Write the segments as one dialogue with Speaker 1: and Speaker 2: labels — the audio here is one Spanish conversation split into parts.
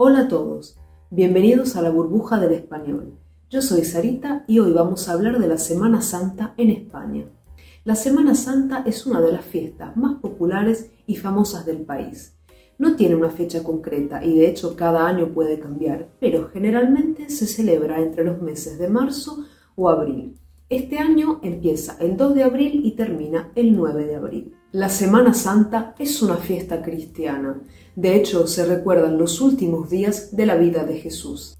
Speaker 1: Hola a todos, bienvenidos a la burbuja del español. Yo soy Sarita y hoy vamos a hablar de la Semana Santa en España. La Semana Santa es una de las fiestas más populares y famosas del país. No tiene una fecha concreta y de hecho cada año puede cambiar, pero generalmente se celebra entre los meses de marzo o abril. Este año empieza el 2 de abril y termina el 9 de abril. La Semana Santa es una fiesta cristiana. De hecho, se recuerdan los últimos días de la vida de Jesús.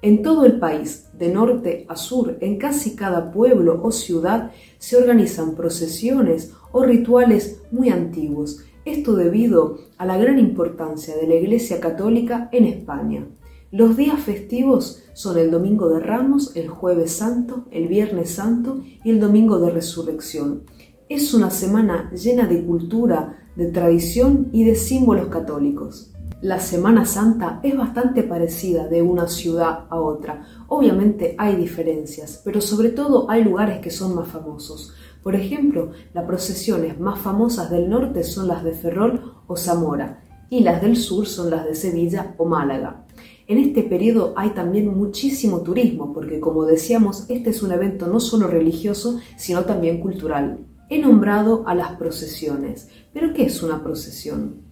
Speaker 1: En todo el país, de norte a sur, en casi cada pueblo o ciudad, se organizan procesiones o rituales muy antiguos. Esto debido a la gran importancia de la Iglesia Católica en España. Los días festivos son el Domingo de Ramos, el Jueves Santo, el Viernes Santo y el Domingo de Resurrección. Es una semana llena de cultura, de tradición y de símbolos católicos. La Semana Santa es bastante parecida de una ciudad a otra. Obviamente hay diferencias, pero sobre todo hay lugares que son más famosos. Por ejemplo, las procesiones más famosas del norte son las de Ferrol o Zamora y las del sur son las de Sevilla o Málaga. En este periodo hay también muchísimo turismo, porque como decíamos, este es un evento no solo religioso, sino también cultural. He nombrado a las procesiones, pero ¿qué es una procesión?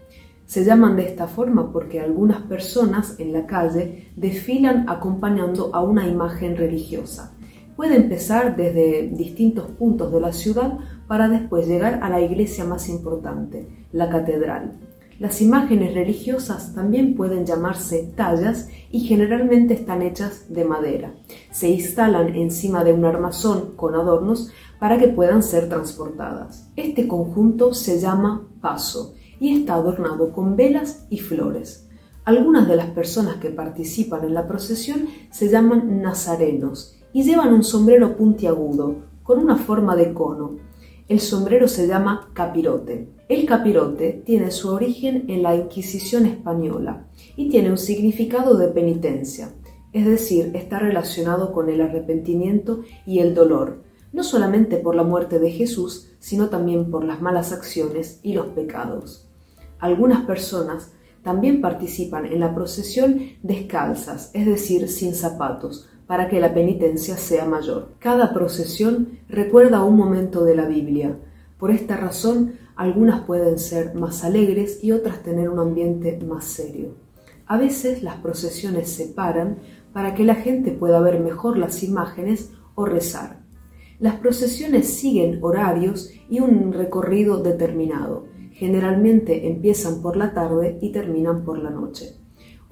Speaker 1: Se llaman de esta forma porque algunas personas en la calle desfilan acompañando a una imagen religiosa. Puede empezar desde distintos puntos de la ciudad para después llegar a la iglesia más importante, la catedral. Las imágenes religiosas también pueden llamarse tallas y generalmente están hechas de madera. Se instalan encima de un armazón con adornos para que puedan ser transportadas. Este conjunto se llama paso y está adornado con velas y flores. Algunas de las personas que participan en la procesión se llaman nazarenos y llevan un sombrero puntiagudo con una forma de cono. El sombrero se llama capirote. El capirote tiene su origen en la Inquisición española y tiene un significado de penitencia, es decir, está relacionado con el arrepentimiento y el dolor, no solamente por la muerte de Jesús, sino también por las malas acciones y los pecados. Algunas personas también participan en la procesión descalzas, es decir, sin zapatos, para que la penitencia sea mayor. Cada procesión recuerda un momento de la Biblia. Por esta razón, algunas pueden ser más alegres y otras tener un ambiente más serio. A veces las procesiones se paran para que la gente pueda ver mejor las imágenes o rezar. Las procesiones siguen horarios y un recorrido determinado. Generalmente empiezan por la tarde y terminan por la noche.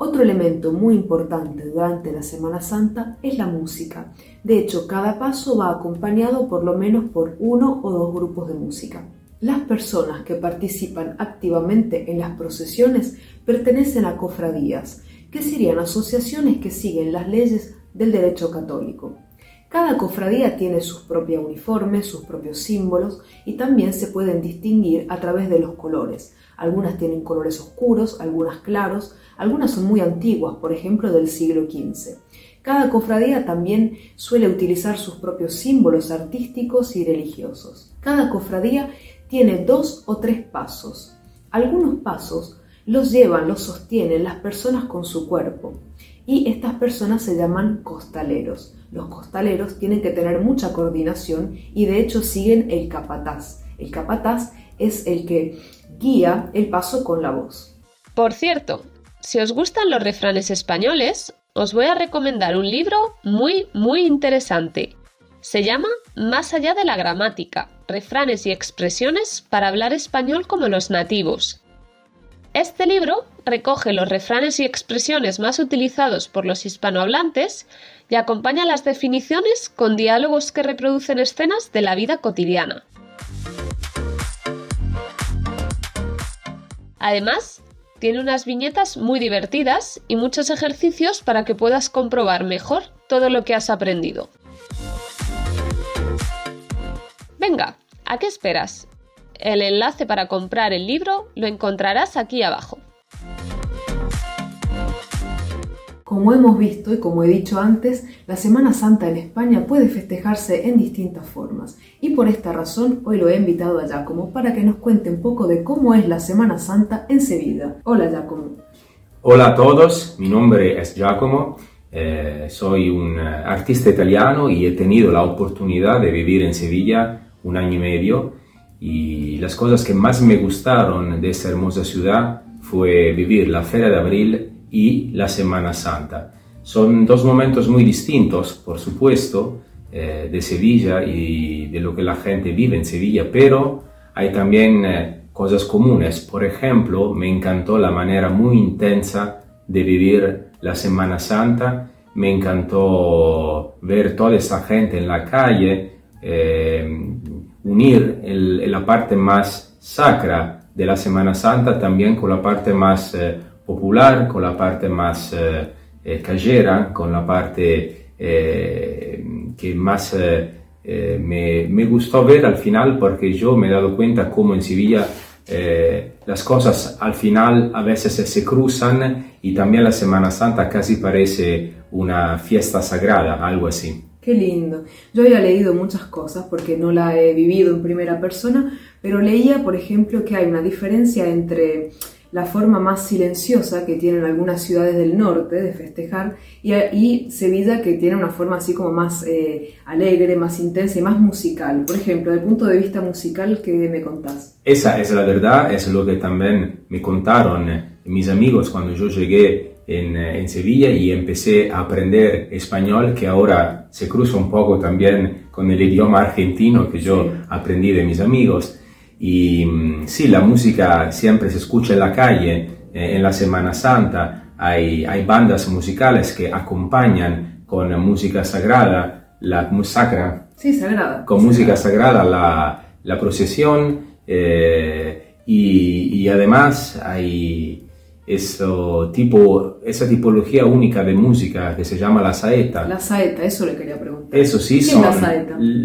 Speaker 1: Otro elemento muy importante durante la Semana Santa es la música. De hecho, cada paso va acompañado por lo menos por uno o dos grupos de música. Las personas que participan activamente en las procesiones pertenecen a cofradías, que serían asociaciones que siguen las leyes del derecho católico. Cada cofradía tiene sus propios uniformes, sus propios símbolos y también se pueden distinguir a través de los colores. Algunas tienen colores oscuros, algunas claros, algunas son muy antiguas, por ejemplo del siglo XV. Cada cofradía también suele utilizar sus propios símbolos artísticos y religiosos. Cada cofradía tiene dos o tres pasos. Algunos pasos los llevan, los sostienen las personas con su cuerpo y estas personas se llaman costaleros. Los costaleros tienen que tener mucha coordinación y de hecho siguen el capataz. El capataz es el que guía el paso con la voz.
Speaker 2: Por cierto, si os gustan los refranes españoles, os voy a recomendar un libro muy, muy interesante. Se llama Más allá de la gramática, refranes y expresiones para hablar español como los nativos. Este libro recoge los refranes y expresiones más utilizados por los hispanohablantes y acompaña las definiciones con diálogos que reproducen escenas de la vida cotidiana. Además, tiene unas viñetas muy divertidas y muchos ejercicios para que puedas comprobar mejor todo lo que has aprendido. Venga, ¿a qué esperas? El enlace para comprar el libro lo encontrarás aquí abajo.
Speaker 1: Como hemos visto y como he dicho antes, la Semana Santa en España puede festejarse en distintas formas y por esta razón hoy lo he invitado a Giacomo para que nos cuente un poco de cómo es la Semana Santa en Sevilla. Hola Giacomo.
Speaker 3: Hola a todos, mi nombre es Giacomo, eh, soy un eh, artista italiano y he tenido la oportunidad de vivir en Sevilla un año y medio y las cosas que más me gustaron de esta hermosa ciudad fue vivir la Feria de Abril y la Semana Santa. Son dos momentos muy distintos, por supuesto, eh, de Sevilla y de lo que la gente vive en Sevilla, pero hay también cosas comunes. Por ejemplo, me encantó la manera muy intensa de vivir la Semana Santa, me encantó ver toda esa gente en la calle, eh, unir la parte más sacra de la Semana Santa también con la parte más eh, popular, con la parte más eh, callera, con la parte que más eh, me, me, gustó ver al final porque yo me he dado cuenta cómo en Sevilla eh, las cosas al final a veces se cruzan y también la Semana Santa casi parece una fiesta sagrada, algo así.
Speaker 1: Qué lindo. Yo había leído muchas cosas porque no la he vivido en primera persona, pero leía, por ejemplo, que hay una diferencia entre la forma más silenciosa que tienen algunas ciudades del norte de festejar y, Sevilla que tiene una forma así como más eh, alegre, más intensa y más musical. Por ejemplo, desde el punto de vista musical, ¿qué me contás?
Speaker 3: Esa es la verdad, es lo que también me contaron mis amigos cuando yo llegué en, en Sevilla y empecé a aprender español, que ahora se cruza un poco también con el idioma argentino que yo aprendí de mis amigos. Y sí, la música siempre se escucha en la calle, eh, en la Semana Santa. Hay, hay bandas musicales que acompañan con música sagrada, la
Speaker 1: sacra. Sí, sagrada.
Speaker 3: Con música sagrada la, la procesión. Eh, y, y, además hay eso, tipo, esa tipología única de música que se llama la saeta.
Speaker 1: La saeta, eso le quería preguntar.
Speaker 3: Eso sí, son,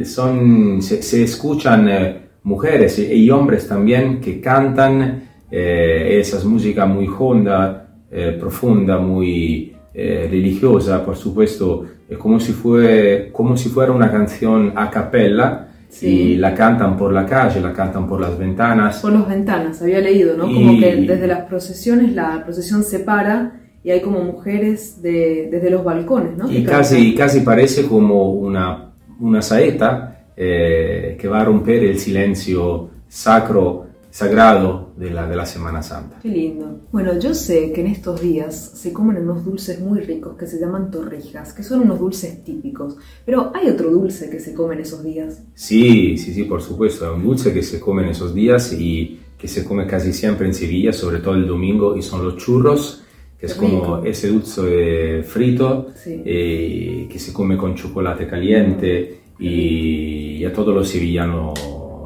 Speaker 3: son, se, se escuchan eh, mujeres y hombres también que cantan eh, esas músicas muy honda, eh, profunda, muy eh, religiosa, por supuesto, como si, fue, como si fuera una canción a capella. Y la cantan por la calle, la cantan por las ventanas.
Speaker 1: Por las ventanas, había leído, ¿no? Como que desde las procesiones la procesión se para y hay como mujeres de, desde los balcones, ¿no?
Speaker 3: Y casi, casi parece como una, una saeta eh, que va a romper el silencio sacro, sagrado de la, de la Semana Santa.
Speaker 1: Qué lindo. Bueno, yo sé que en estos días se comen unos dulces muy ricos que se llaman torrijas, que son unos dulces típicos, pero ¿hay otro dulce que se come en esos días?
Speaker 3: Sí, sí, sí, por supuesto, hay un dulce que se come en esos días y que se come casi siempre en Sevilla, sobre todo el domingo, y son los churros que es como ese dulce frito eh, que se come con chocolate caliente y a todos los sevillanos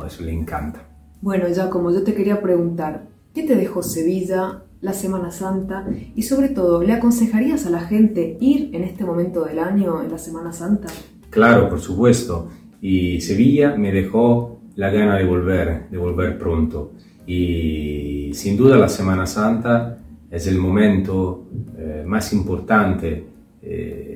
Speaker 3: eso le encanta.
Speaker 1: Bueno, ya como yo te quería preguntar, ¿qué te dejó Sevilla, la Semana Santa y sobre todo, ¿le aconsejarías a la gente ir en este momento del año, en la Semana Santa?
Speaker 3: Claro, por supuesto. Y Sevilla me dejó la gana de volver, de volver pronto. Y sin duda la Semana Santa es el momento eh, más importante eh,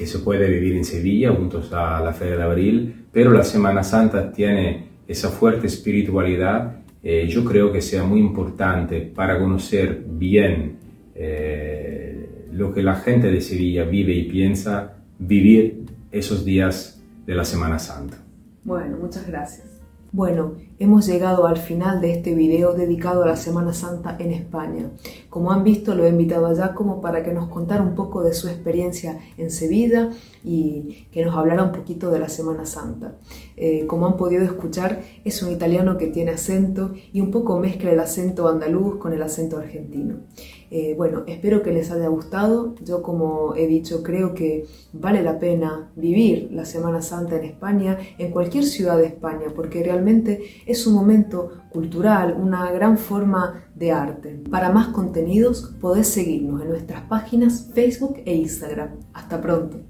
Speaker 3: que se puede vivir en Sevilla juntos a la Feria de Abril, pero la Semana Santa tiene esa fuerte espiritualidad. Eh, yo creo que sea muy importante para conocer bien eh, lo que la gente de Sevilla vive y piensa, vivir esos días de la Semana Santa.
Speaker 1: Bueno, muchas gracias. Bueno, hemos llegado al final de este video dedicado a la Semana Santa en España. Como han visto, lo he invitado a Giacomo para que nos contara un poco de su experiencia en Sevilla y que nos hablara un poquito de la Semana Santa. Eh, como han podido escuchar, es un italiano que tiene acento y un poco mezcla el acento andaluz con el acento argentino. Eh, bueno, espero que les haya gustado. Yo, como he dicho, creo que vale la pena vivir la Semana Santa en España, en cualquier ciudad de España, porque realmente es un momento cultural, una gran forma de arte. Para más contenidos podés seguirnos en nuestras páginas Facebook e Instagram. Hasta pronto.